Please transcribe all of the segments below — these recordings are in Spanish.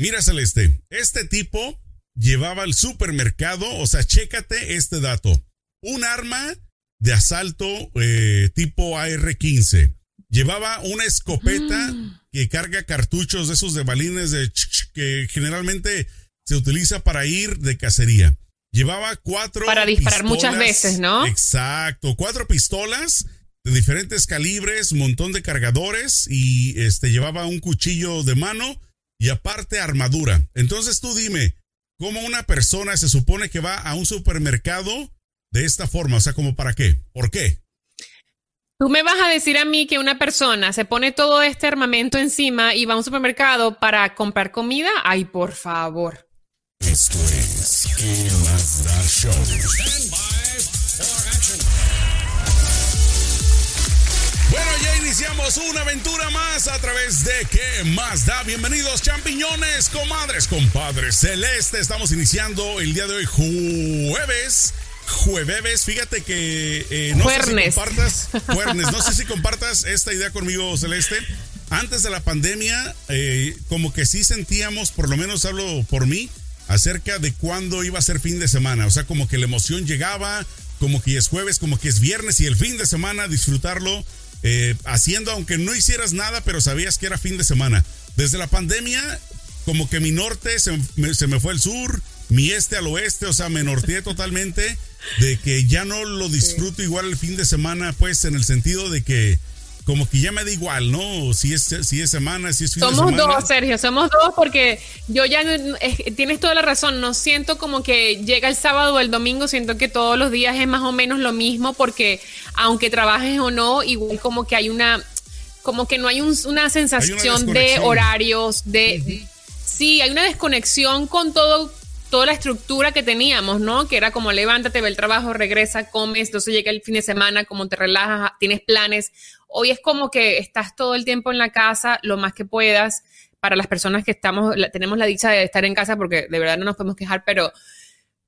Mira, Celeste, este tipo llevaba al supermercado, o sea, chécate este dato. Un arma de asalto eh, tipo AR-15. Llevaba una escopeta mm. que carga cartuchos de esos de balines de que generalmente se utiliza para ir de cacería. Llevaba cuatro. Para disparar muchas veces, ¿no? Exacto. Cuatro pistolas de diferentes calibres, montón de cargadores y este llevaba un cuchillo de mano y aparte armadura. Entonces tú dime, ¿cómo una persona se supone que va a un supermercado de esta forma? O sea, ¿como para qué? ¿Por qué? Tú me vas a decir a mí que una persona se pone todo este armamento encima y va a un supermercado para comprar comida. Ay, por favor. Esto es ¿Qué más da show? Iniciamos una aventura más a través de ¿Qué más da? Bienvenidos champiñones, comadres, compadres celeste. Estamos iniciando el día de hoy jueves. Jueves, fíjate que eh, no sé si compartas, no sé si compartas esta idea conmigo, Celeste. Antes de la pandemia, eh, como que sí sentíamos, por lo menos hablo por mí, acerca de cuándo iba a ser fin de semana. O sea, como que la emoción llegaba, como que es jueves, como que es viernes y el fin de semana disfrutarlo eh, haciendo, aunque no hicieras nada, pero sabías que era fin de semana. Desde la pandemia, como que mi norte se me, se me fue al sur, mi este al oeste, o sea, me norteé totalmente de que ya no lo disfruto igual el fin de semana, pues en el sentido de que como que ya me da igual, ¿no? Si es, si es semana, si es fin somos de semana. Somos dos, Sergio, somos dos porque yo ya, tienes toda la razón, no siento como que llega el sábado o el domingo, siento que todos los días es más o menos lo mismo porque aunque trabajes o no, igual como que hay una, como que no hay una sensación de horarios, de... Sí, hay una desconexión con todo toda la estructura que teníamos, ¿no? Que era como levántate, ve el trabajo, regresa, comes, entonces llega el fin de semana, como te relajas, tienes planes. Hoy es como que estás todo el tiempo en la casa, lo más que puedas. Para las personas que estamos, tenemos la dicha de estar en casa, porque de verdad no nos podemos quejar, pero,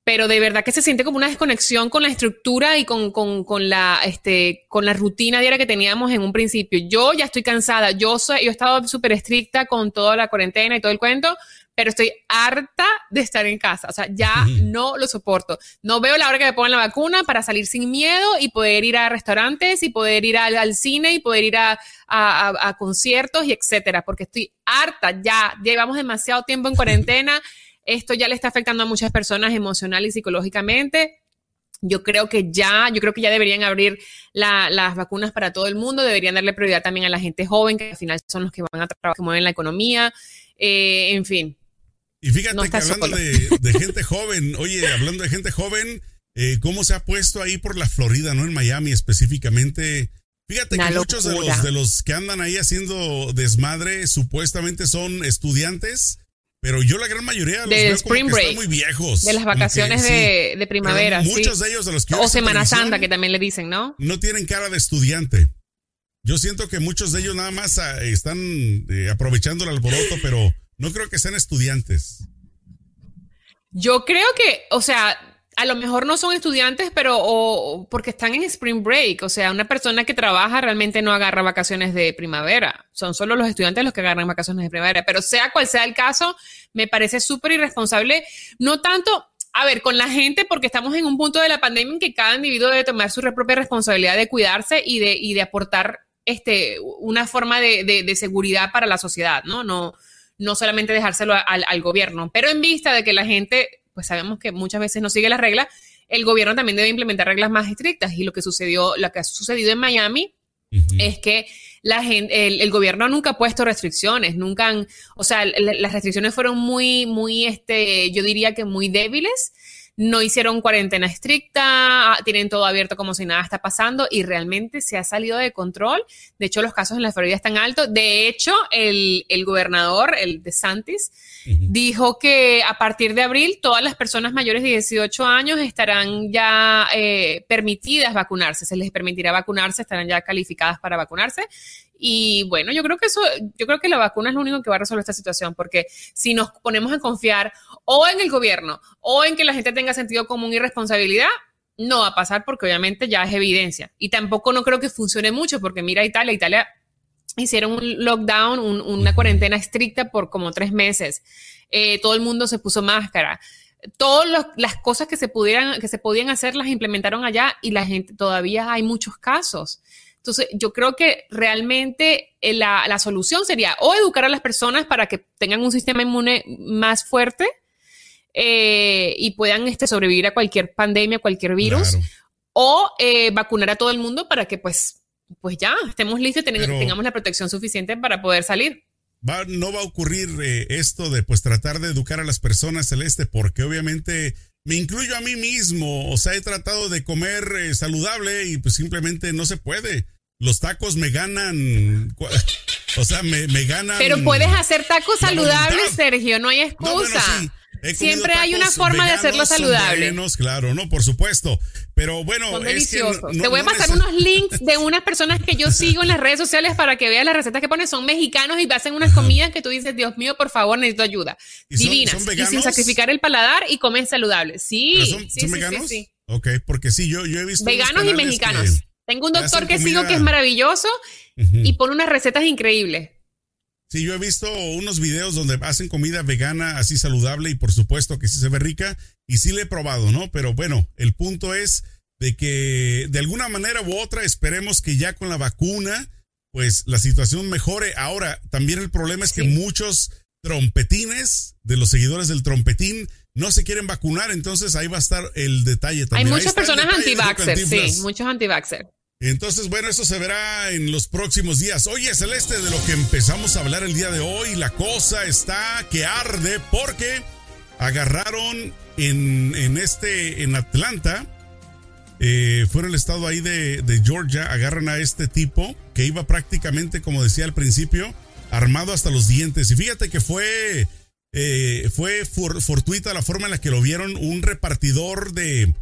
pero de verdad que se siente como una desconexión con la estructura y con, con, la, este, con la rutina diaria que teníamos en un principio. Yo ya estoy cansada, yo, soy, yo he estado súper estricta con toda la cuarentena y todo el cuento, pero estoy harta de estar en casa. O sea, ya no lo soporto. No veo la hora que me pongan la vacuna para salir sin miedo y poder ir a restaurantes y poder ir al, cine y poder ir a, a, conciertos y etcétera, porque estoy harta ya. Llevamos demasiado tiempo en cuarentena. Esto ya le está afectando a muchas personas emocional y psicológicamente. Yo creo que ya, yo creo que ya deberían abrir las vacunas para todo el mundo, deberían darle prioridad también a la gente joven, que al final son los que van a trabajar, que mueven la economía, eh, en fin, y fíjate que hablando de, gente joven, oye, hablando de gente joven, eh, ¿cómo se ha puesto ahí por la Florida, no en Miami específicamente? Fíjate que muchos de los, de los que andan ahí haciendo desmadre supuestamente son estudiantes, pero yo la gran mayoría los de Spring break, están muy viejos. De las vacaciones de, primavera. muchos de ellos de los que O Semana Santa, que también le dicen, ¿no? No tienen cara de estudiante. Yo siento que muchos de ellos nada más ah, están eh, aprovechando el alboroto, pero no creo que sean estudiantes. Yo creo que, o sea, a lo mejor no son estudiantes, pero o, porque están en spring break. O sea, una persona que trabaja realmente no agarra vacaciones de primavera. Son solo los estudiantes los que agarran vacaciones de primavera. Pero sea cual sea el caso, me parece súper irresponsable. No tanto, a ver, con la gente, porque estamos en un punto de la pandemia en que cada individuo debe tomar su propia responsabilidad de cuidarse y de, y de aportar este, una forma de, de seguridad para la sociedad, ¿no? No no solamente dejárselo al, gobierno, pero en vista de que la gente, pues sabemos que muchas veces no sigue las reglas, el gobierno también debe implementar reglas más estrictas. Y lo que sucedió, lo que ha sucedido en Miami es que la gente, el, gobierno nunca ha puesto restricciones, nunca han, o sea, las restricciones fueron muy, muy, este, yo diría que muy débiles no hicieron cuarentena estricta, tienen todo abierto como si nada está pasando y realmente se ha salido de control. De hecho, los casos en la Florida están altos. De hecho, el, gobernador, el de Santis, dijo que a partir de abril todas las personas mayores de 18 años estarán ya eh, permitidas vacunarse, se les permitirá vacunarse, estarán ya calificadas para vacunarse. Y bueno, yo creo que eso, yo creo que la vacuna es lo único que va a resolver esta situación, porque si nos ponemos a confiar o en el gobierno o en que la gente tenga sentido común y responsabilidad, no va a pasar porque obviamente ya es evidencia. Y tampoco no creo que funcione mucho, porque mira Italia, Italia hicieron un lockdown, una cuarentena estricta por como tres meses. eh, todo el mundo se puso máscara. Todas las cosas que se pudieran, que se podían hacer, las implementaron allá y la gente todavía hay muchos casos. Entonces, yo creo que realmente eh, la, la, solución sería o educar a las personas para que tengan un sistema inmune más fuerte eh, y puedan este, sobrevivir a cualquier pandemia, cualquier virus, o eh, vacunar a todo el mundo para que pues, pues ya estemos listos y tengamos la protección suficiente para poder salir. no va a ocurrir esto de pues tratar de educar a las personas celeste, porque obviamente me incluyo a mí mismo, o sea, he tratado de comer saludable y pues simplemente no se puede los tacos me ganan, o sea, me, ganan. Pero puedes hacer tacos saludables, Sergio, no hay excusa. Siempre hay una forma de hacerlo saludable. claro, no, por supuesto. Pero bueno, Son deliciosos. Te voy a pasar unos links de unas personas que yo sigo en las redes sociales para que veas las recetas que ponen. Son mexicanos y hacen unas comidas que tú dices, Dios mío, por favor, necesito ayuda. Divinas. y sin sacrificar el paladar y comen saludable. Sí. son, sí, veganos? Sí, Ok, porque sí, yo, yo he visto. Veganos y mexicanos. Tengo un doctor que sigo que es maravilloso y pone unas recetas increíbles. Sí, yo he visto unos videos donde hacen comida vegana así saludable y por supuesto que sí se ve rica y sí le he probado, ¿no? Pero bueno, el punto es de que de alguna manera u otra esperemos que ya con la vacuna pues la situación mejore. Ahora, también el problema es que muchos trompetines de los seguidores del trompetín no se quieren vacunar, entonces ahí va a estar el detalle también. Hay muchas personas anti-vaxxer, sí, muchos anti-vaxxer. Entonces, bueno, eso se verá en los próximos días. Oye, Celeste, de lo que empezamos a hablar el día de hoy, la cosa está que arde porque agarraron en, en este, en Atlanta, eh, fueron el estado ahí de, de Georgia, agarran a este tipo que iba prácticamente, como decía al principio, armado hasta los dientes. Y fíjate que fue eh, fue fortuita la forma en la que lo vieron un repartidor de,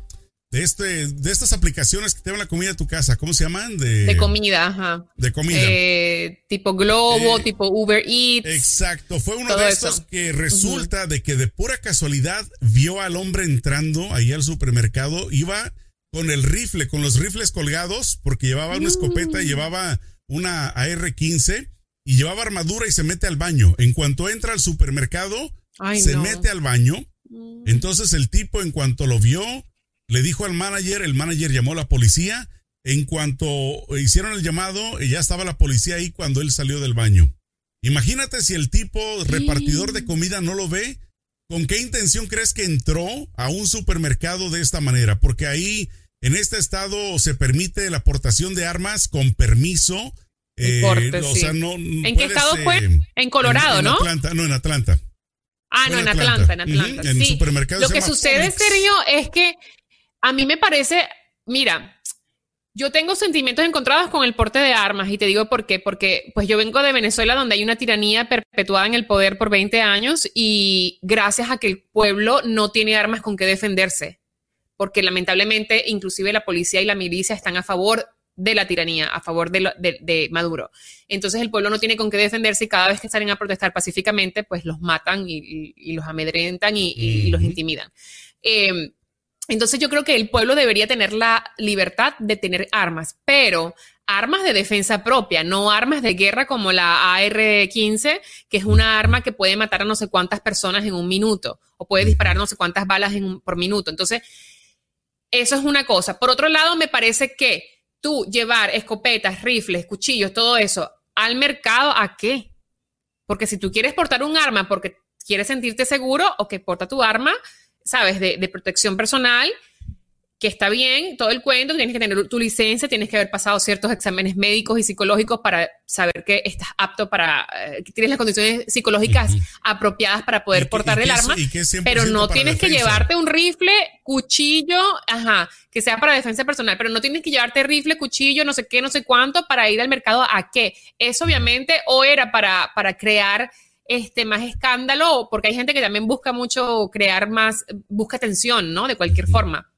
de, este, de estas aplicaciones que te dan la comida a tu casa. ¿Cómo se llaman? De, comida, ajá. De comida. Eh, tipo Globo, eh, tipo Uber Eats. Exacto. Fue uno de estos que resulta de que de pura casualidad vio al hombre entrando ahí al supermercado. Iba con el rifle, con los rifles colgados, porque llevaba una escopeta y mm. llevaba una AR-15 y llevaba armadura y se mete al baño. En cuanto entra al supermercado, se mete al baño. Mm. Entonces el tipo, en cuanto lo vio, le dijo al manager, el manager llamó a la policía. En cuanto hicieron el llamado, ya estaba la policía ahí cuando él salió del baño. Imagínate si el tipo repartidor de comida no lo ve, ¿con qué intención crees que entró a un supermercado de esta manera? Porque ahí en este estado se permite la aportación de armas con permiso eh, ¿En qué estado fue? Eh, en Colorado, ¿no? Atlanta, no, en Atlanta. Ah, no, en Atlanta, en Atlanta. En sí. Lo que sucede, Sergio, es que a mí me parece, mira, yo tengo sentimientos encontrados con el porte de armas y te digo por qué, porque pues yo vengo de Venezuela donde hay una tiranía perpetuada en el poder por 20 años y gracias a que el pueblo no tiene armas con que defenderse, porque lamentablemente inclusive la policía y la milicia están a favor de la tiranía, a favor de, Maduro. Entonces el pueblo no tiene con qué defenderse y cada vez que salen a protestar pacíficamente, pues los matan y, los amedrentan y, los intimidan. Em, entonces yo creo que el pueblo debería tener la libertad de tener armas, pero armas de defensa propia, no armas de guerra como la AR-15, que es una arma que puede matar a no sé cuántas personas en un minuto o puede disparar no sé cuántas balas por minuto. Entonces, eso es una cosa. Por otro lado, me parece que tú llevar escopetas, rifles, cuchillos, todo eso al mercado, ¿a qué? Porque si tú quieres portar un arma porque quieres sentirte seguro, o que porta tu arma, sabes, de, de protección personal que está bien, todo el cuento, tienes que tener tu licencia, tienes que haber pasado ciertos exámenes médicos y psicológicos para saber que estás apto para, eh, que tienes las condiciones psicológicas apropiadas para poder portar el arma, pero no tienes que llevarte un rifle, cuchillo, ajá, que sea para defensa personal, pero no tienes que llevarte rifle, cuchillo, no sé qué, no sé cuánto para ir al mercado a qué. Eso obviamente o era para, para crear este, más escándalo, porque hay gente que también busca mucho crear más, busca atención, ¿no? De cualquier forma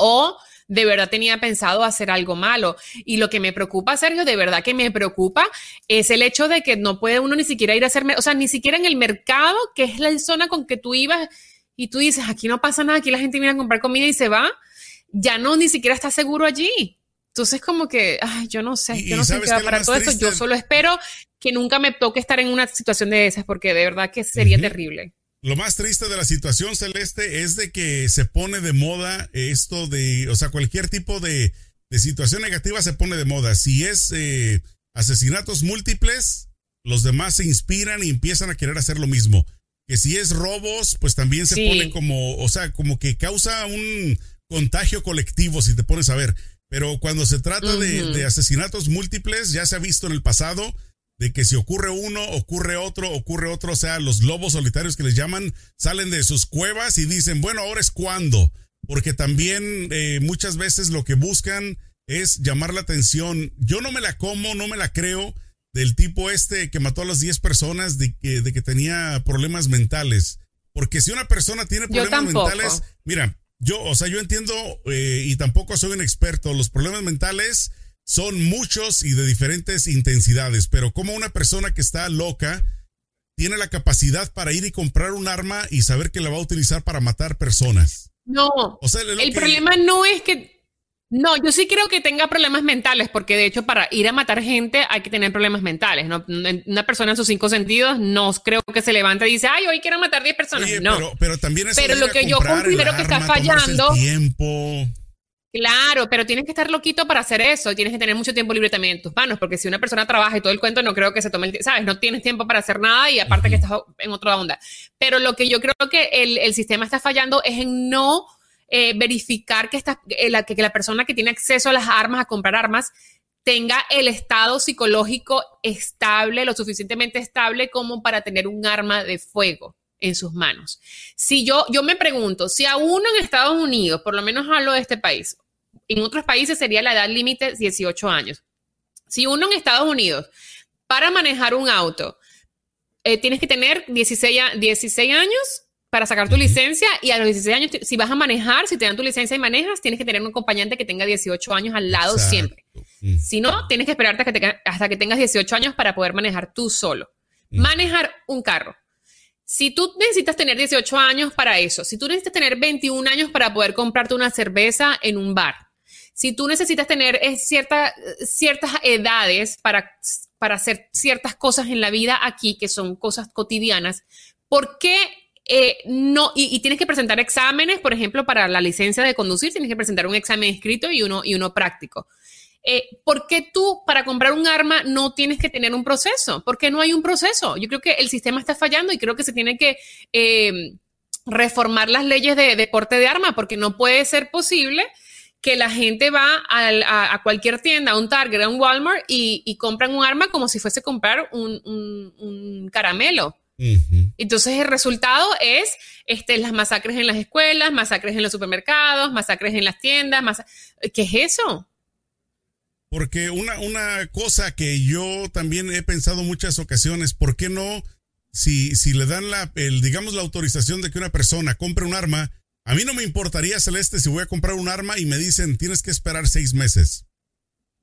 o de verdad tenía pensado hacer algo malo. Y lo que me preocupa, Sergio, de verdad que me preocupa, es el hecho de que no puede uno ni siquiera ir a hacer, o sea, ni siquiera en el mercado, que es la zona con que tú ibas y tú dices, aquí no pasa nada, aquí la gente viene a comprar comida y se va, ya no, ni siquiera está seguro allí. Entonces, como que, ay, yo no sé, yo no sé qué va para todo esto. Yo solo espero que nunca me toque estar en una situación de esas, porque de verdad que sería terrible. lo más triste de la situación celeste es de que se pone de moda esto de, o sea, cualquier tipo de, situación negativa se pone de moda. Si es eh, asesinatos múltiples, los demás se inspiran y empiezan a querer hacer lo mismo. Que si es robos, pues también se pone como, o sea, como que causa un contagio colectivo, si te pones a ver. Pero cuando se trata de, asesinatos múltiples, ya se ha visto en el pasado de que si ocurre uno, ocurre otro, ocurre otro, o sea, los lobos solitarios que les llaman salen de sus cuevas y dicen, bueno, ahora es cuando, porque también eh, muchas veces lo que buscan es llamar la atención. Yo no me la como, no me la creo del tipo este que mató a las 10 personas de que, de que tenía problemas mentales. Porque si una persona tiene problemas mentales, mira, yo, o sea, yo entiendo eh, y tampoco soy un experto, los problemas mentales son muchos y de diferentes intensidades, pero como una persona que está loca tiene la capacidad para ir y comprar un arma y saber que la va a utilizar para matar personas. No, o sea, el problema no es que no, yo sí creo que tenga problemas mentales, porque de hecho para ir a matar gente hay que tener problemas mentales. ¿no? Una persona en sus cinco sentidos no creo que se levante y dice, ay, hoy quiero matar 10 personas. no. Pero, pero también es Pero lo que yo considero que está fallando. Tiempo. Claro, pero tienes que estar loquito para hacer eso. Tienes que tener mucho tiempo libre también en tus manos, porque si una persona trabaja y todo el cuento, no creo que se tome el tiempo, ¿sabes? No tienes tiempo para hacer nada y aparte que estás en otra onda. Pero lo que yo creo que el, el sistema está fallando es en no eh, verificar que, esta, la, que, la persona que tiene acceso a las armas, a comprar armas, tenga el estado psicológico estable, lo suficientemente estable como para tener un arma de fuego en sus manos. Si yo, yo me pregunto, si a uno en Estados Unidos, por lo menos hablo de este país, en otros países sería la edad límite 18 años. Si uno en Estados Unidos, para manejar un auto, eh, tienes que tener 16, 16 años para sacar tu licencia y a los 16 años, si vas a manejar, si te dan tu licencia y manejas, tienes que tener un acompañante que tenga 18 años al lado siempre. Mm. Si no, tienes que esperarte hasta que, tengas 18 años para poder manejar tú solo. Mm. Manejar un carro. Si tú necesitas tener 18 años para eso, si tú necesitas tener 21 años para poder comprarte una cerveza en un bar, si tú necesitas tener eh, ciertas edades para, para hacer ciertas cosas en la vida aquí, que son cosas cotidianas, ¿por qué eh, no, y, tienes que presentar exámenes, por ejemplo, para la licencia de conducir, tienes que presentar un examen escrito y uno, y uno práctico. Eh, ¿Por qué tú para comprar un arma no tienes que tener un proceso? ¿Por qué no hay un proceso? Yo creo que el sistema está fallando y creo que se tiene que eh, reformar las leyes de deporte de arma porque no puede ser posible que la gente va a, cualquier tienda, a un Target, a un Walmart y, compran un arma como si fuese comprar un caramelo. Entonces el resultado es este, las masacres en las escuelas, masacres en los supermercados, masacres en las tiendas. ¿Qué es eso? Porque una, una cosa que yo también he pensado muchas ocasiones, ¿por qué no? Si, si le dan la, el, digamos, la autorización de que una persona compre un arma, a mí no me importaría, Celeste, si voy a comprar un arma y me dicen tienes que esperar seis meses,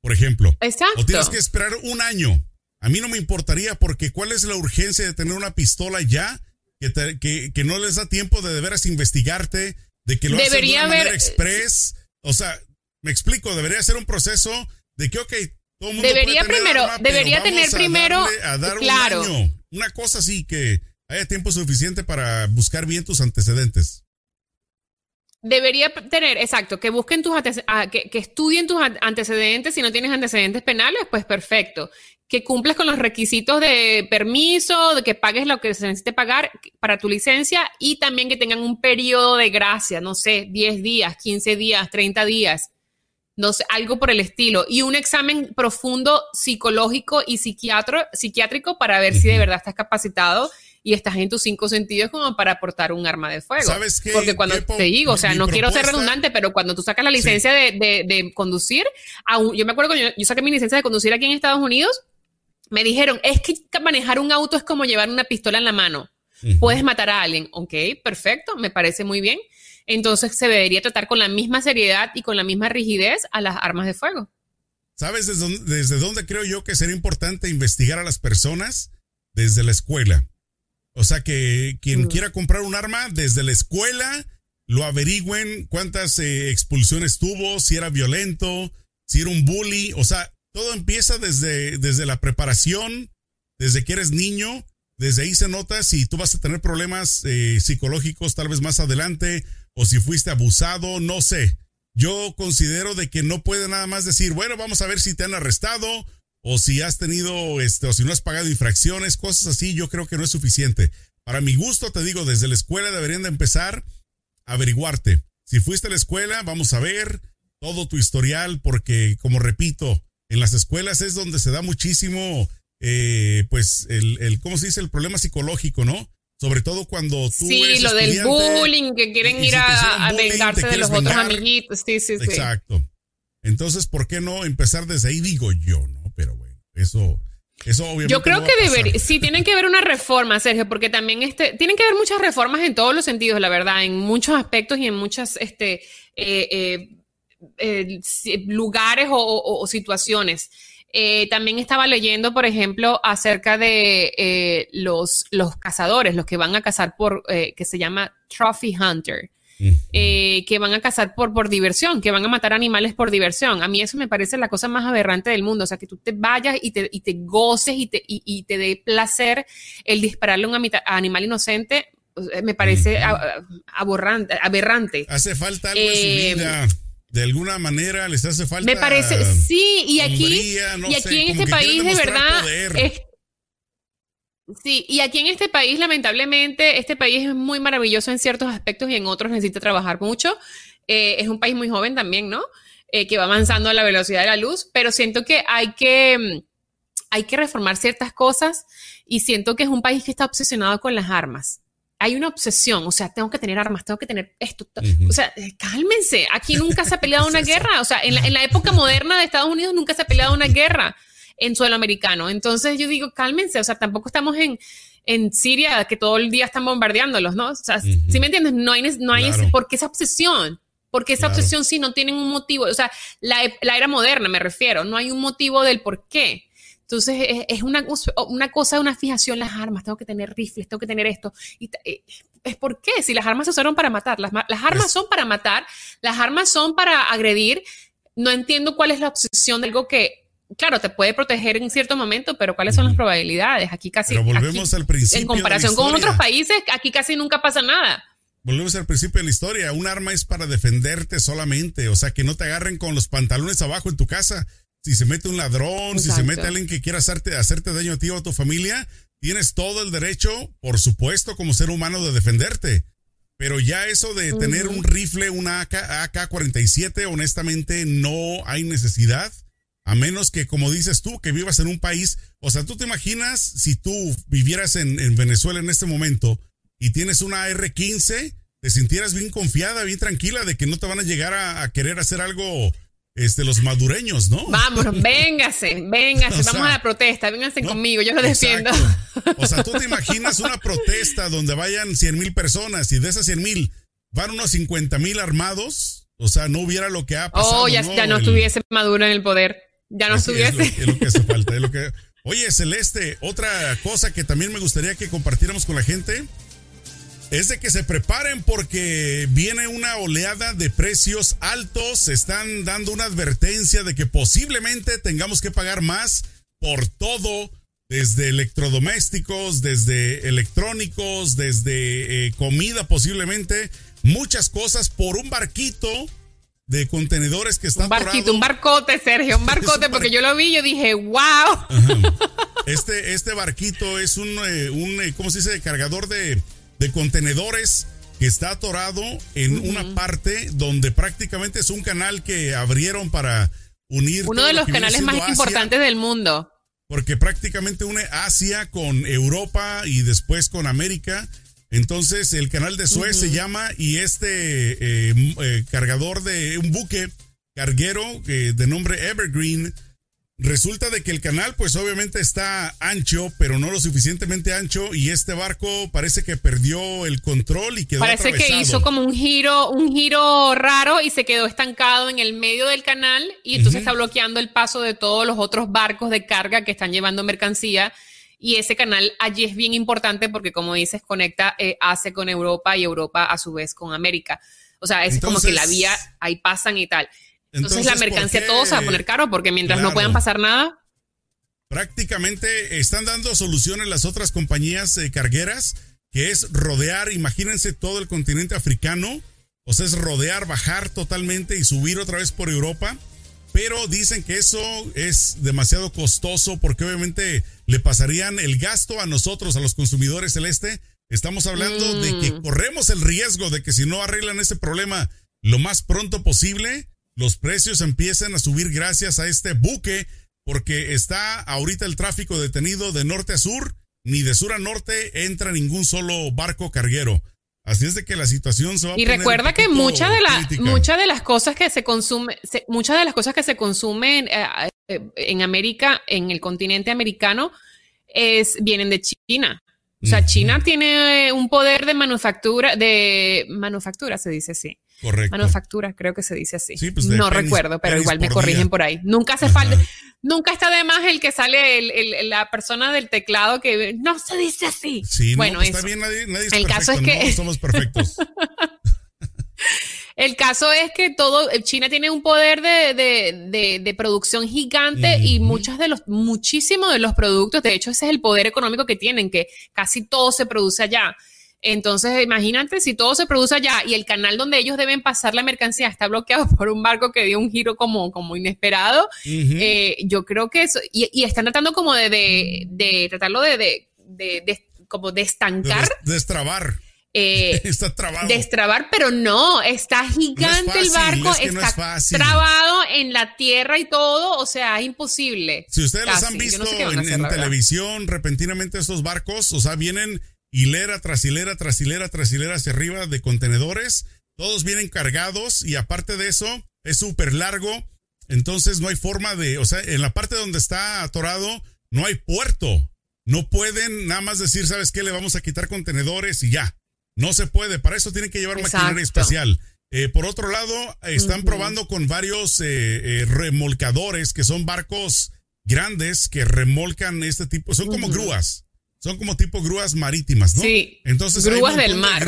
por ejemplo. Exacto. O tienes que esperar un año. A mí no me importaría porque ¿cuál es la urgencia de tener una pistola ya que, que, no les da tiempo de de veras investigarte, de que lo debería hacen de manera express? O sea, me explico, debería ser un proceso de que, ok, todo el mundo debería primero, debería tener primero, a dar claro. un año, una cosa así que haya tiempo suficiente para buscar bien tus antecedentes. Debería tener, exacto, que busquen tus ah, que, que, estudien tus antecedentes. Si no tienes antecedentes penales, pues perfecto que cumplas con los requisitos de permiso, de que pagues lo que se necesite pagar para tu licencia y también que tengan un periodo de gracia, no sé, 10 días, 15 días, 30 días, no sé, algo por el estilo. Y un examen profundo psicológico y psiquiátrico para ver si de verdad estás capacitado y estás en tus cinco sentidos como para portar un arma de fuego. ¿Sabes qué? Porque cuando te digo, o sea, no quiero ser redundante, pero cuando tú sacas la licencia de, conducir, yo me acuerdo cuando yo saqué mi licencia de conducir aquí en Estados Unidos, me dijeron, es que manejar un auto es como llevar una pistola en la mano. Puedes matar a alguien. Ok, perfecto, me parece muy bien. Entonces se debería tratar con la misma seriedad y con la misma rigidez a las armas de fuego. ¿Sabes desde dónde, creo yo que sería importante investigar a las personas? Desde la escuela. O sea, que quien mm. quiera comprar un arma desde la escuela, lo averigüen cuántas eh, expulsiones tuvo, si era violento, si era un bully. O sea, todo empieza desde, desde la preparación, desde que eres niño, desde ahí se nota si tú vas a tener problemas eh, psicológicos tal vez más adelante o si fuiste abusado, no sé. Yo considero de que no puede nada más decir, bueno, vamos a ver si te han arrestado o si has tenido, este, o si no has pagado infracciones, cosas así, yo creo que no es suficiente. Para mi gusto, te digo, desde la escuela deberían de empezar a averiguarte. Si fuiste a la escuela, vamos a ver todo tu historial, porque, como repito, en las escuelas es donde se da muchísimo, eh, pues, el, el, ¿cómo se dice? El problema psicológico, ¿no? Sobre todo cuando tú. Sí, lo del bullying, que quieren ir a, vengarse de los otros amiguitos. Sí, sí, sí. Exacto. Entonces, ¿por qué no empezar desde ahí? Digo yo, ¿no? Pero bueno, eso. Eso obviamente Yo creo que debería, sí, tienen que haber una reforma, Sergio, porque también este, tienen que haber muchas reformas en todos los sentidos, la verdad, en muchos aspectos y en muchas este, eh, eh, eh, lugares o, situaciones. también estaba leyendo, por ejemplo, acerca de los, los cazadores, los que van a cazar por, que se llama Trophy Hunter. Eh, que van a cazar por, por diversión, que van a matar animales por diversión. A mí eso me parece la cosa más aberrante del mundo. O sea, que tú te vayas y te, y te goces y te, y, te dé placer el dispararle a un animal inocente, me parece aberrante. Hace falta algo en su eh, vida. De alguna manera les hace falta. Me parece, sí, y aquí, y aquí en este país de verdad Sí, y aquí en este país, lamentablemente, este país es muy maravilloso en ciertos aspectos y en otros necesita trabajar mucho. Eh, es un país muy joven también, ¿no? Eh, que va avanzando a la velocidad de la luz, pero siento que hay que, hay que reformar ciertas cosas y siento que es un país que está obsesionado con las armas. Hay una obsesión, o sea, tengo que tener armas, tengo que tener esto. O sea, eh, cálmense, aquí nunca se ha peleado una guerra, o sea, en la, en la época moderna de Estados Unidos nunca se ha peleado una guerra en suelo americano. Entonces yo digo, cálmense, o sea, tampoco estamos en, en Siria que todo el día están bombardeándolos, ¿no? O sea, si me entiendes? No hay, no hay ese, ¿por qué esa obsesión? Porque esa obsesión sí no tienen un motivo, o sea, la, la, era moderna me refiero, no hay un motivo del por qué. Entonces es, una, una cosa, una fijación, las armas, tengo que tener rifles, tengo que tener esto. Y, es por qué, si las armas se usaron para matar, las, las armas son para matar, las armas son para agredir, no entiendo cuál es la obsesión de algo que claro, te puede proteger en cierto momento, pero ¿cuáles son las probabilidades? Aquí casi. Pero volvemos al principio. En comparación con otros países, aquí casi nunca pasa nada. Volvemos al principio de la historia. Un arma es para defenderte solamente. O sea, que no te agarren con los pantalones abajo en tu casa. Si se mete un ladrón, si se mete alguien que quiera hacerte, hacerte daño a ti o a tu familia, tienes todo el derecho, por supuesto, como ser humano, de defenderte. Pero ya eso de tener un rifle, una AK, AK-47, honestamente no hay necesidad a menos que, como dices tú, que vivas en un país, o sea, tú te imaginas si tú vivieras en, Venezuela en este momento y tienes una R15, te sintieras bien confiada, bien tranquila de que no te van a llegar a, querer hacer algo este, los madureños, ¿no? Vámonos, véngase, véngase, vamos a la protesta, vénganse conmigo, yo lo defiendo. O sea, tú te imaginas una protesta donde vayan 100 mil personas y de esas 100 mil van unos 50 mil armados, o sea, no hubiera lo que ha pasado. Oh, ya no, ya no estuviese Maduro en el poder ya no estuviese. Es lo, que hace falta. lo que... Oye, Celeste, otra cosa que también me gustaría que compartiéramos con la gente es de que se preparen porque viene una oleada de precios altos. Están dando una advertencia de que posiblemente tengamos que pagar más por todo, desde electrodomésticos, desde electrónicos, desde eh, comida posiblemente, muchas cosas por un barquito de contenedores que están Un barquito, un barcote, Sergio, un barcote, porque yo lo vi y yo dije, wow. Este, este barquito es un, eh, un, eh, ¿cómo se dice? Cargador de, de contenedores que está atorado en una parte donde prácticamente es un canal que abrieron para unir. Uno de los canales más importantes del mundo. Porque prácticamente une Asia con Europa y después con América entonces el canal de Suez se llama y este eh, eh, cargador de un buque carguero eh, de nombre Evergreen resulta de que el canal pues obviamente está ancho pero no lo suficientemente ancho y este barco parece que perdió el control y quedó parece que hizo como un giro un giro raro y se quedó estancado en el medio del canal y entonces está bloqueando el paso de todos los otros barcos de carga que están llevando mercancía y ese canal allí es bien importante porque, como dices, conecta eh, hace con Europa y Europa a su vez con América. O sea, es como que la vía ahí pasan y tal. Entonces, la mercancía todo se va a poner caro porque mientras no puedan pasar nada. prácticamente están dando soluciones las otras compañías eh, cargueras, que es rodear, imagínense todo el continente africano, o sea, es rodear, bajar totalmente y subir otra vez por Europa. Pero dicen que eso es demasiado costoso porque obviamente le pasarían el gasto a nosotros, a los consumidores celeste. Estamos hablando de que mm. corremos el riesgo de que si no arreglan ese problema lo más pronto posible, los precios empiecen a subir gracias a este buque porque está ahorita el tráfico detenido de norte a sur, ni de sur a norte entra ningún solo barco carguero. Así es de que la situación se va a Y recuerda que muchas de las muchas de las cosas que se consumen, muchas de las cosas que se consumen eh, eh, en América, en el continente americano, es vienen de China. O sea, China tiene un poder de manufactura, de manufactura se dice así. Correcto. Manufactura, creo que se dice así. Pues, no recuerdo, pero igual me corrigen por ahí. Nunca hace falta, nunca está de más el que sale el, la persona del teclado que no se dice así. Sí, bueno, pues, está bien, nadie, nadie es el caso es que somos perfectos. El caso es que todo, China tiene un poder de, de, producción gigante y muchos de los, muchísimos de los productos, de hecho ese es el poder económico que tienen, que casi todo se produce allá. Entonces, imagínate si todo se produce allá y el canal donde ellos deben pasar la mercancía está bloqueado por un barco que dio un giro como, como inesperado. Eh, yo creo que eso, y, están tratando como de, de, tratarlo de, de, como de estancar. De destrabar. Eh, está trabado. Destrabar, pero no, está gigante el barco, está trabado en la tierra y todo, o sea, es imposible. Si ustedes los han visto en, televisión, repentinamente estos barcos, o sea, vienen hilera tras hilera tras hilera tras hilera hacia arriba de contenedores. Todos vienen cargados y aparte de eso es súper largo. Entonces no hay forma de, o sea, en la parte donde está atorado no hay puerto. No pueden nada más decir, ¿sabes qué? Le vamos a quitar contenedores y ya. No se puede. Para eso tienen que llevar maquinaria especial. Eh, por otro lado, están probando con varios eh, eh, remolcadores que son barcos grandes que remolcan este tipo. Son como grúas. Son como tipo grúas marítimas, ¿no? Sí. Entonces, grúas del mar.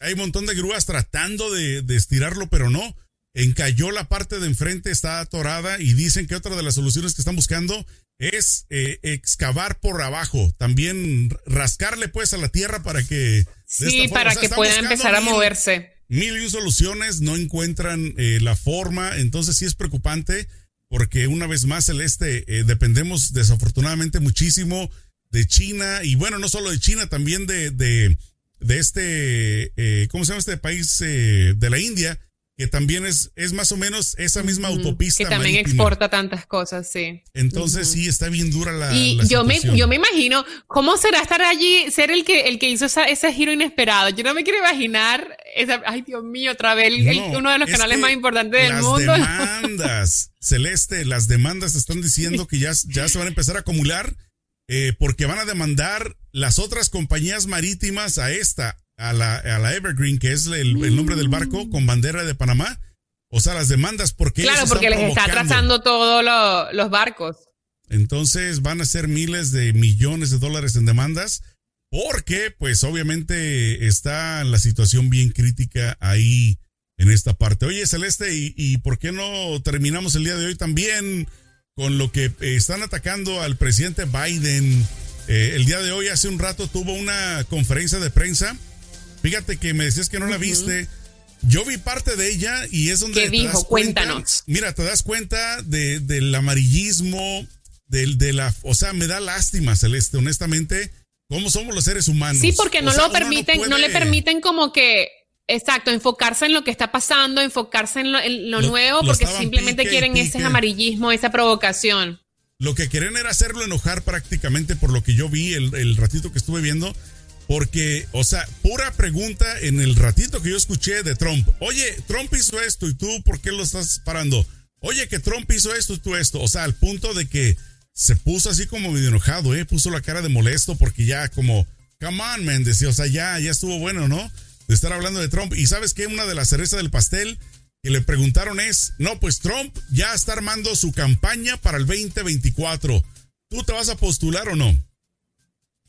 Hay un montón de grúas tratando de, estirarlo, pero no. Encalló la parte de enfrente, está atorada y dicen que otra de las soluciones que están buscando es eh, excavar por abajo, también rascarle pues a la tierra para que... Sí, para que pueda empezar a moverse. Mil y soluciones, no encuentran eh, la forma, entonces sí es preocupante porque una vez más, Celeste, eh, dependemos desafortunadamente muchísimo de China y bueno, no solo de China, también de, de, de este, eh, ¿cómo se llama este país? Eh, de la India, que también es, es más o menos esa misma autopista. Que también exporta tantas cosas, sí. Entonces sí, está bien dura la. Y yo, me, yo me imagino, ¿cómo será estar allí, ser el que, el que hizo ese giro inesperado? Yo no me quiero imaginar, esa, ay Dios mío, otra vez, uno de los canales más importantes del mundo. Las demandas, Celeste, las demandas están diciendo que ya, ya se van a empezar a acumular eh, porque van a demandar las otras compañías marítimas a esta, a la, a la Evergreen, que es el, nombre del barco, con bandera de Panamá. O sea, las demandas, porque Claro, porque les está trazando todos los barcos. Entonces van a ser miles de millones de dólares en demandas, porque pues obviamente está la situación bien crítica ahí en esta parte. Oye, Celeste, ¿y, y por qué no terminamos el día de hoy también? Con lo que eh, están atacando al presidente Biden. Eh, el día de hoy, hace un rato, tuvo una conferencia de prensa. Fíjate que me decías que no la viste. Yo vi parte de ella y es donde. ¿Qué dijo? Cuéntanos. Mira, te das cuenta de, del amarillismo, del, de la. O sea, me da lástima, Celeste, honestamente, cómo somos los seres humanos. Sí, porque no lo permiten, no, le permiten como que Exacto, enfocarse en lo que está pasando, enfocarse en lo, nuevo, porque simplemente quieren ese amarillismo, esa provocación. Lo que quieren era hacerlo enojar prácticamente por lo que yo vi el, ratito que estuve viendo, porque, o sea, pura pregunta en el ratito que yo escuché de Trump. Oye, Trump hizo esto y tú, ¿por qué lo estás parando? Oye, que Trump hizo esto y tú esto. O sea, al punto de que se puso así como medio enojado, ¿eh? Puso la cara de molesto porque ya como, come on, man, decía, o sea, ya, ya estuvo bueno, ¿no? De estar hablando de Trump. Y sabes que una de las cerezas del pastel que le preguntaron es, no, pues Trump ya está armando su campaña para el 2024. ¿Tú te vas a postular o no?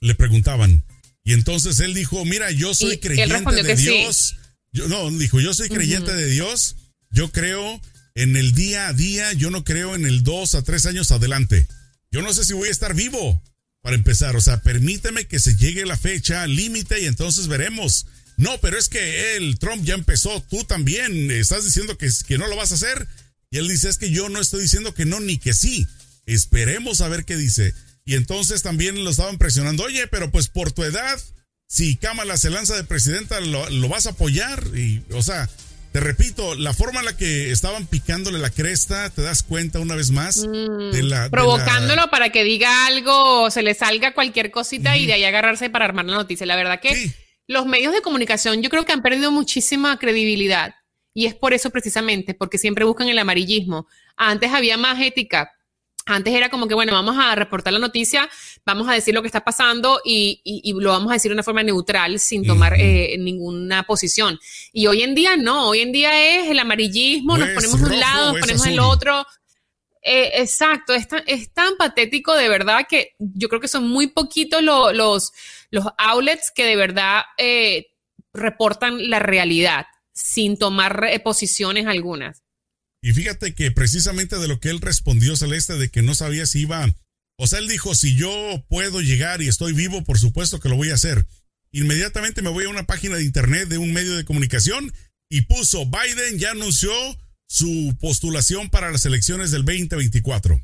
Le preguntaban. Y entonces él dijo, mira, yo soy creyente de Dios. Yo, no, dijo, yo soy creyente de Dios. Yo creo en el día a día, yo no creo en el dos a tres años adelante. yo no sé si voy a estar vivo para empezar. O sea, permíteme que se llegue la fecha límite y entonces veremos. No, pero es que él, Trump ya empezó, tú también estás diciendo que, que no lo vas a hacer. Y él dice, es que yo no estoy diciendo que no ni que sí. Esperemos a ver qué dice. Y entonces también lo estaban presionando, oye, pero pues por tu edad, si Kamala se lanza de presidenta, lo, vas a apoyar. Y, o sea, te repito, la forma en la que estaban picándole la cresta, te das cuenta una vez más mm, de la. Provocándolo para que diga algo, se le salga cualquier cosita y de ahí agarrarse para armar la noticia. La verdad que los medios de comunicación yo creo que han perdido muchísima credibilidad. Y es por eso precisamente, porque siempre buscan el amarillismo. Antes había más ética, antes era como que, bueno, vamos a reportar la noticia, vamos a decir lo que está pasando y, lo vamos a decir de una forma neutral sin tomar eh, ninguna posición. Y hoy en día no, hoy en día es el amarillismo, nos ponemos de un lado, nos ponemos en el otro. Eh, exacto, es tan, es tan, patético de verdad que yo creo que son muy poquitos los, los outlets que de verdad eh, reportan la realidad sin tomar posiciones algunas. Y fíjate que precisamente de lo que él respondió, Celeste, de que no sabía si iba. O sea, él dijo: si yo puedo llegar y estoy vivo, por supuesto que lo voy a hacer. Inmediatamente me voy a una página de internet de un medio de comunicación y puso: Biden ya anunció su postulación para las elecciones del 2024.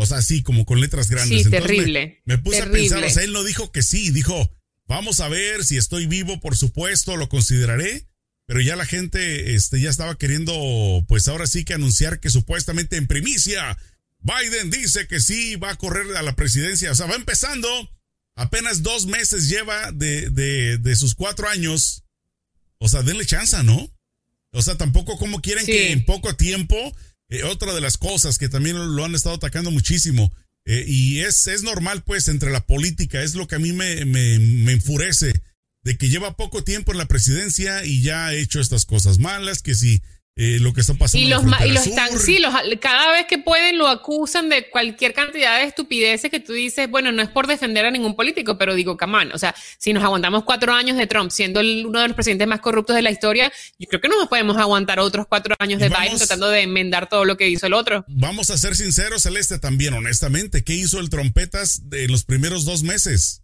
O sea, así como con letras grandes. Sí, terrible. Me, puse a pensar, o sea, él no dijo que sí, dijo, vamos a ver si estoy vivo, por supuesto, lo consideraré pero ya la gente este, ya estaba queriendo, pues ahora sí que anunciar que supuestamente en primicia, Biden dice que sí va a correr a la presidencia, o sea, va empezando, apenas dos meses lleva de, de, sus cuatro años, o sea, denle chance, ¿no? O sea, tampoco como quieren que en poco tiempo, eh, otra de las cosas que también lo han estado atacando muchísimo, eh, y es, es normal pues entre la política, es lo que a mí me, me, me enfurece de que lleva poco tiempo en la presidencia y ya ha hecho estas cosas malas, que si eh, lo que está pasando. Y los, y los están, sí, los, cada vez que pueden lo acusan de cualquier cantidad de estupideces que tú dices, bueno, no es por defender a ningún político, pero digo, camán, o sea, si nos aguantamos cuatro años de Trump siendo uno de los presidentes más corruptos de la historia, yo creo que no nos podemos aguantar otros cuatro años de Biden tratando de enmendar todo lo que hizo el otro. Vamos a ser sinceros, Celeste, también, honestamente, ¿qué hizo el trompetas en los primeros dos meses?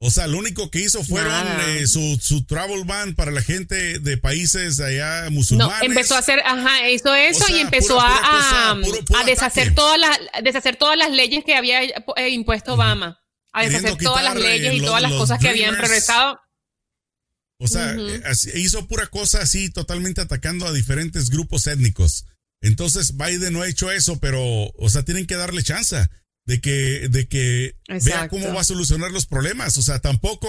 O sea, lo único que hizo fueron eh, su, su, travel ban para la gente de países allá musulmanes. No, empezó a hacer, ajá, hizo eso y empezó a, a deshacer todas las, deshacer todas las leyes que había eh, impuesto Obama. A deshacer todas las leyes y todas las cosas que habían progresado. O sea, eh, hizo pura cosa así, totalmente atacando a diferentes grupos étnicos. Entonces, Biden no ha hecho eso, pero, o sea, tienen que darle chance de que, de que vea cómo va a solucionar los problemas. O sea, tampoco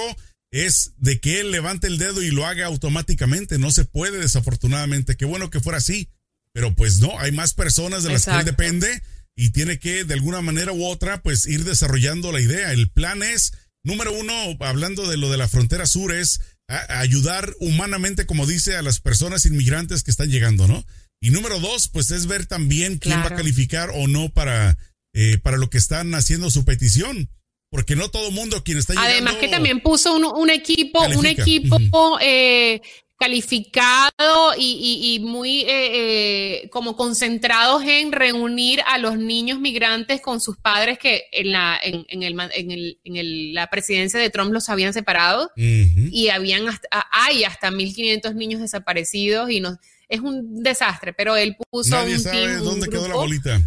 es de que él levante el dedo y lo haga automáticamente. No se puede, desafortunadamente. Qué bueno que fuera así. Pero pues no, hay más personas de las que él depende y tiene que, de alguna manera u otra, pues ir desarrollando la idea. El plan es, número uno, hablando de lo de la frontera sur, es ayudar humanamente, como dice, a las personas inmigrantes que están llegando, ¿no? Y número dos, pues es ver también quién va a calificar o no para eh, para lo que están haciendo su petición. Porque no todo mundo quien está llegando. Además que también puso un, equipo, un equipo eh, calificado y, muy eh, como concentrados en reunir a los niños migrantes con sus padres que en la, en, el, en, la presidencia de Trump los habían separado y habían hasta, hay hasta 1.500 niños desaparecidos y no, es un desastre, pero él puso Nadie un sabe dónde quedó la bolita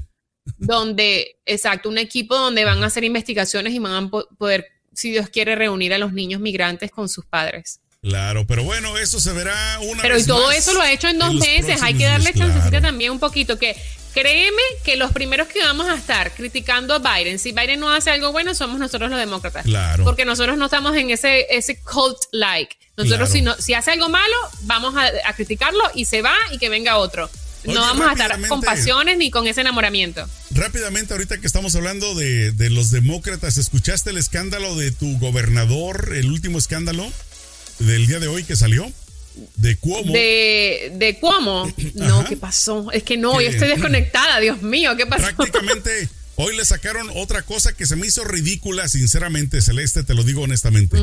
donde, exacto, un equipo donde van a hacer investigaciones y van a poder, si Dios quiere, reunir a los niños migrantes con sus padres. Claro, pero bueno, eso se verá una Pero y todo eso lo ha hecho en dos meses. Hay que darle chancecita también un poquito. Que créeme que los primeros que vamos a estar criticando a Biden, si Biden no hace algo bueno, somos nosotros los demócratas. Claro. Porque nosotros no estamos en ese, ese cult-like. Nosotros, si, no, si hace algo malo, vamos a, a criticarlo y se va y que venga otro no vamos a estar con pasiones ni con ese enamoramiento. Rápidamente, ahorita que estamos hablando de, los demócratas, ¿escuchaste el escándalo de tu gobernador, el último escándalo del día de hoy que salió? De Cuomo. De, de Cuomo. No, ¿qué pasó? Es que no, yo estoy desconectada, Dios mío, ¿qué pasó? Prácticamente. Hoy le sacaron otra cosa que se me hizo ridícula, sinceramente, Celeste, te lo digo honestamente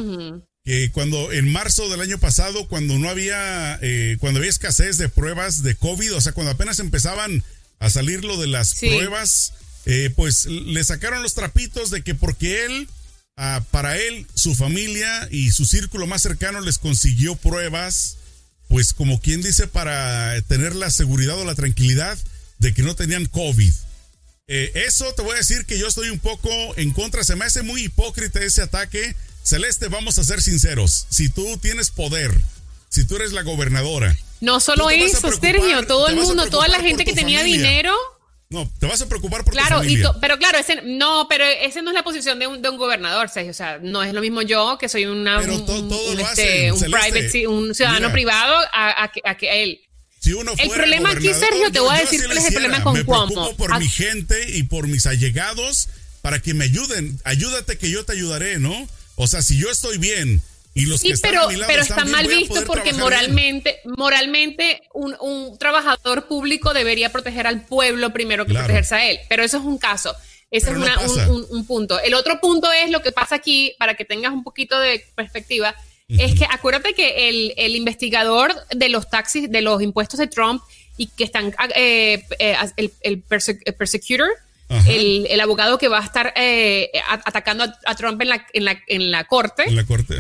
que cuando en marzo del año pasado, cuando no había, eh, cuando había escasez de pruebas de COVID, o sea, cuando apenas empezaban a salir lo de las pruebas, eh, pues le sacaron los trapitos de que porque él, ah, para él, su familia y su círculo más cercano les consiguió pruebas, pues como quien dice, para tener la seguridad o la tranquilidad de que no tenían COVID. Eh, eso te voy a decir que yo estoy un poco en contra, se me hace muy hipócrita ese ataque. Celeste, vamos a ser sinceros, si tú tienes poder, si tú eres la gobernadora. No solo eso, Sergio, todo el mundo, toda la gente que tenía dinero no, te vas a preocupar por claro, tu familia. pero claro, ese, no, pero ese no es la posición de un, de un gobernador, Sergio. O sea, no es lo mismo yo, que soy una, un, este, un, private, un ciudadano privado, a, a, que él. Si uno el problema aquí, Sergio, te voy a decir cuál es el problema con me Cuomo. por mi gente y por mis allegados para que me ayuden. Ayúdate que yo te ayudaré, ¿no? O sea, si yo estoy bien sí, pero, pero está mal visto porque moralmente, moralmente un, un, trabajador público debería proteger al pueblo primero que protegerse a él. Pero eso es un caso. Ese es un, un, punto. El otro punto es lo que pasa aquí, para que tengas un poquito de perspectiva, es que acuérdate que el, el, investigador de los taxis, de los impuestos de Trump y que están, eh, eh, el, el persecutor, el, el, abogado que va a estar eh, atacando a, Trump en la, en la, en la corte,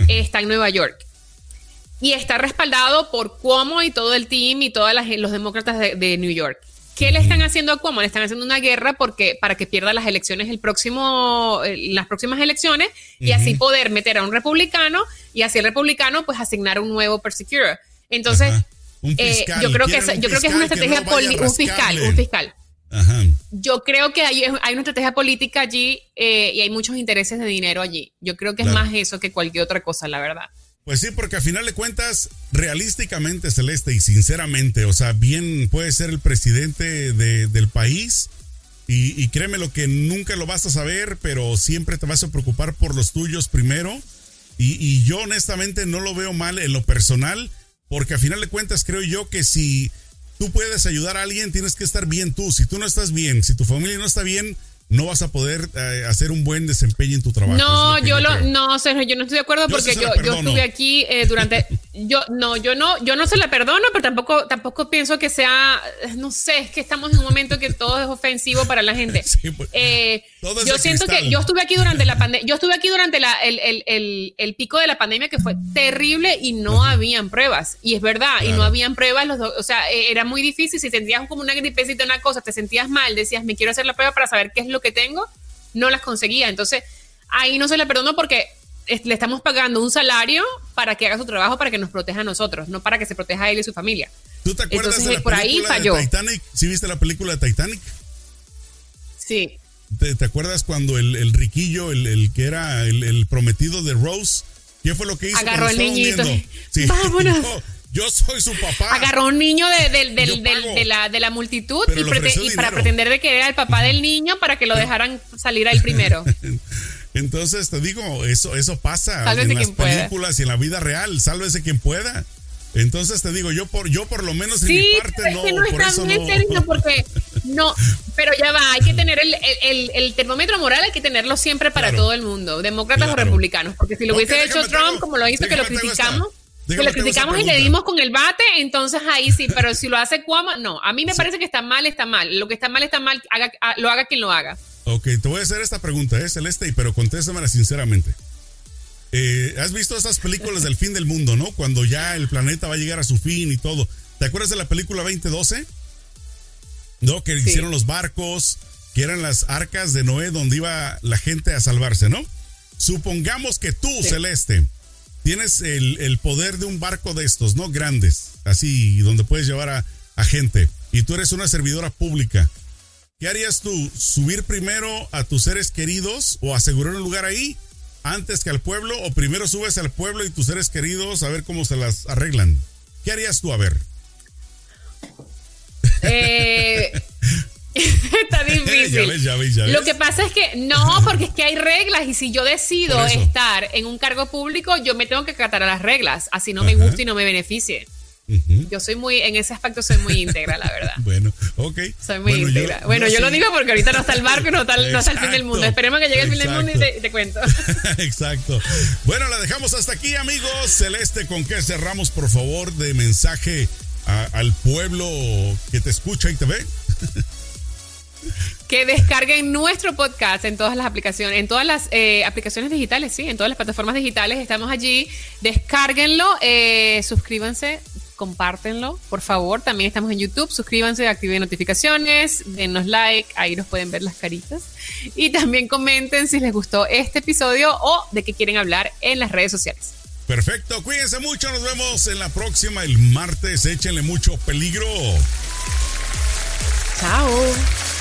está en Nueva York. Y está respaldado por Cuomo y todo el team y todos los demócratas de, New York. ¿Qué le están haciendo a Cuomo? Le están haciendo una guerra porque, para que pierda las elecciones el próximo, las próximas elecciones y así poder meter a un republicano y así el republicano pues asignar un nuevo persecutor. Entonces, eh, yo creo que yo creo que es una estrategia un fiscal, un fiscal. Yo creo que hay, hay, una estrategia política allí eh, y hay muchos intereses de dinero allí. Yo creo que es más eso que cualquier otra cosa, la verdad. Pues sí, porque a final de cuentas, realísticamente, Celeste, y sinceramente, o sea, bien puede ser el presidente del país y, y, créeme lo que nunca lo vas a saber, pero siempre te vas a preocupar por los tuyos primero. Y, y yo honestamente no lo veo mal en lo personal, porque a final de cuentas creo yo que si tú puedes ayudar a alguien, tienes que estar bien tú. Si tú no estás bien, si tu familia no está bien, no vas a poder eh, hacer un buen desempeño en tu trabajo. No, yo, lo, no, Sergio, yo no estoy de acuerdo porque yo, yo estuve aquí eh, durante, yo no, yo no, yo no se la perdono, pero tampoco, tampoco pienso que sea, no sé, es que estamos en un momento que todo es ofensivo para la gente. Pues, eh, yo siento que yo estuve aquí durante la pandemia, yo estuve aquí durante la, el, el, el, pico de la pandemia que fue terrible y no habían pruebas. Y es verdad, y no habían pruebas, los o sea, era muy difícil, si sentías como una gripecita, una cosa, te sentías mal, decías, me quiero hacer la prueba para saber qué es lo que tengo, no las conseguía. Entonces, ahí no se le perdono porque le estamos pagando un salario para que haga su trabajo, para que nos proteja a nosotros, no para que se proteja a él y su familia. ¿Tú te acuerdas de la por ahí falló. de Titanic? ¿Sí viste la película de Titanic? Sí. ¿Te, acuerdas cuando el, riquillo, el, que era el, prometido de Rose, qué fue lo que hizo? Agarró el niñito. Sí. Vámonos. Yo soy su papá. Agarró un niño de, la, de la multitud y, para pretender de que era el papá del niño para que lo dejaran salir a él primero. Entonces te digo, eso, eso pasa en las películas y en la vida real. Sálvese quien pueda. Entonces te digo, yo por, yo por lo menos en mi parte no. no por eso no. porque no, pero ya va, hay que tener el, termómetro moral, hay que tenerlo siempre para todo el mundo, demócratas o republicanos, porque si lo hubiese hecho Trump, como lo hizo, que lo criticamos que lo criticamos y le dimos con el bate, entonces ahí sí, pero si lo hace Cuomo, no. A mí me parece que está mal, está mal. Lo que está mal, está mal, haga, lo haga quien lo haga. Ok, te voy a hacer esta pregunta, ¿eh, Celeste? Pero contéstamela sinceramente. Eh, ¿Has visto esas películas del fin del mundo, no? Cuando ya el planeta va a llegar a su fin y todo. ¿Te acuerdas de la película 2012? ¿No? Que hicieron los barcos, que eran las arcas de Noé donde iba la gente a salvarse, ¿no? Supongamos que tú, Celeste, tienes el, poder de un barco de estos, ¿no? Grandes, así, donde puedes llevar a, gente, y tú eres una servidora pública. ¿Qué harías tú? ¿Subir primero a tus seres queridos o asegurar un lugar ahí antes que al pueblo? ¿O primero subes al pueblo y tus seres queridos a ver cómo se las arreglan? ¿Qué harías tú? A ver. Eh, Está difícil. Lo que pasa es que no, porque es que hay reglas y si yo decido estar en un cargo público, yo me tengo que acatar a las reglas, así no me gusta y no me beneficie. Yo soy muy, en ese aspecto soy muy íntegra, la verdad. bueno, ok. Soy muy íntegra. bueno, yo, lo digo porque ahorita no está el barco y no está, no está el fin del mundo. Esperemos que llegue el fin del mundo y te, cuento. exacto. Bueno, la dejamos hasta aquí, amigos. Celeste, ¿con qué cerramos, por favor, de mensaje al pueblo que te escucha y te ve? que descarguen nuestro podcast en todas las aplicaciones, en todas las eh, aplicaciones digitales, sí, en todas las plataformas digitales. Estamos allí. Descárguenlo, eh, suscríbanse, compártenlo, por favor. También estamos en YouTube. Suscríbanse, activen notificaciones, denos like, ahí nos pueden ver las caritas. Y también comenten si les gustó este episodio o de qué quieren hablar en las redes sociales. Perfecto, cuídense mucho, nos vemos en la próxima el martes, échenle mucho peligro. Chao.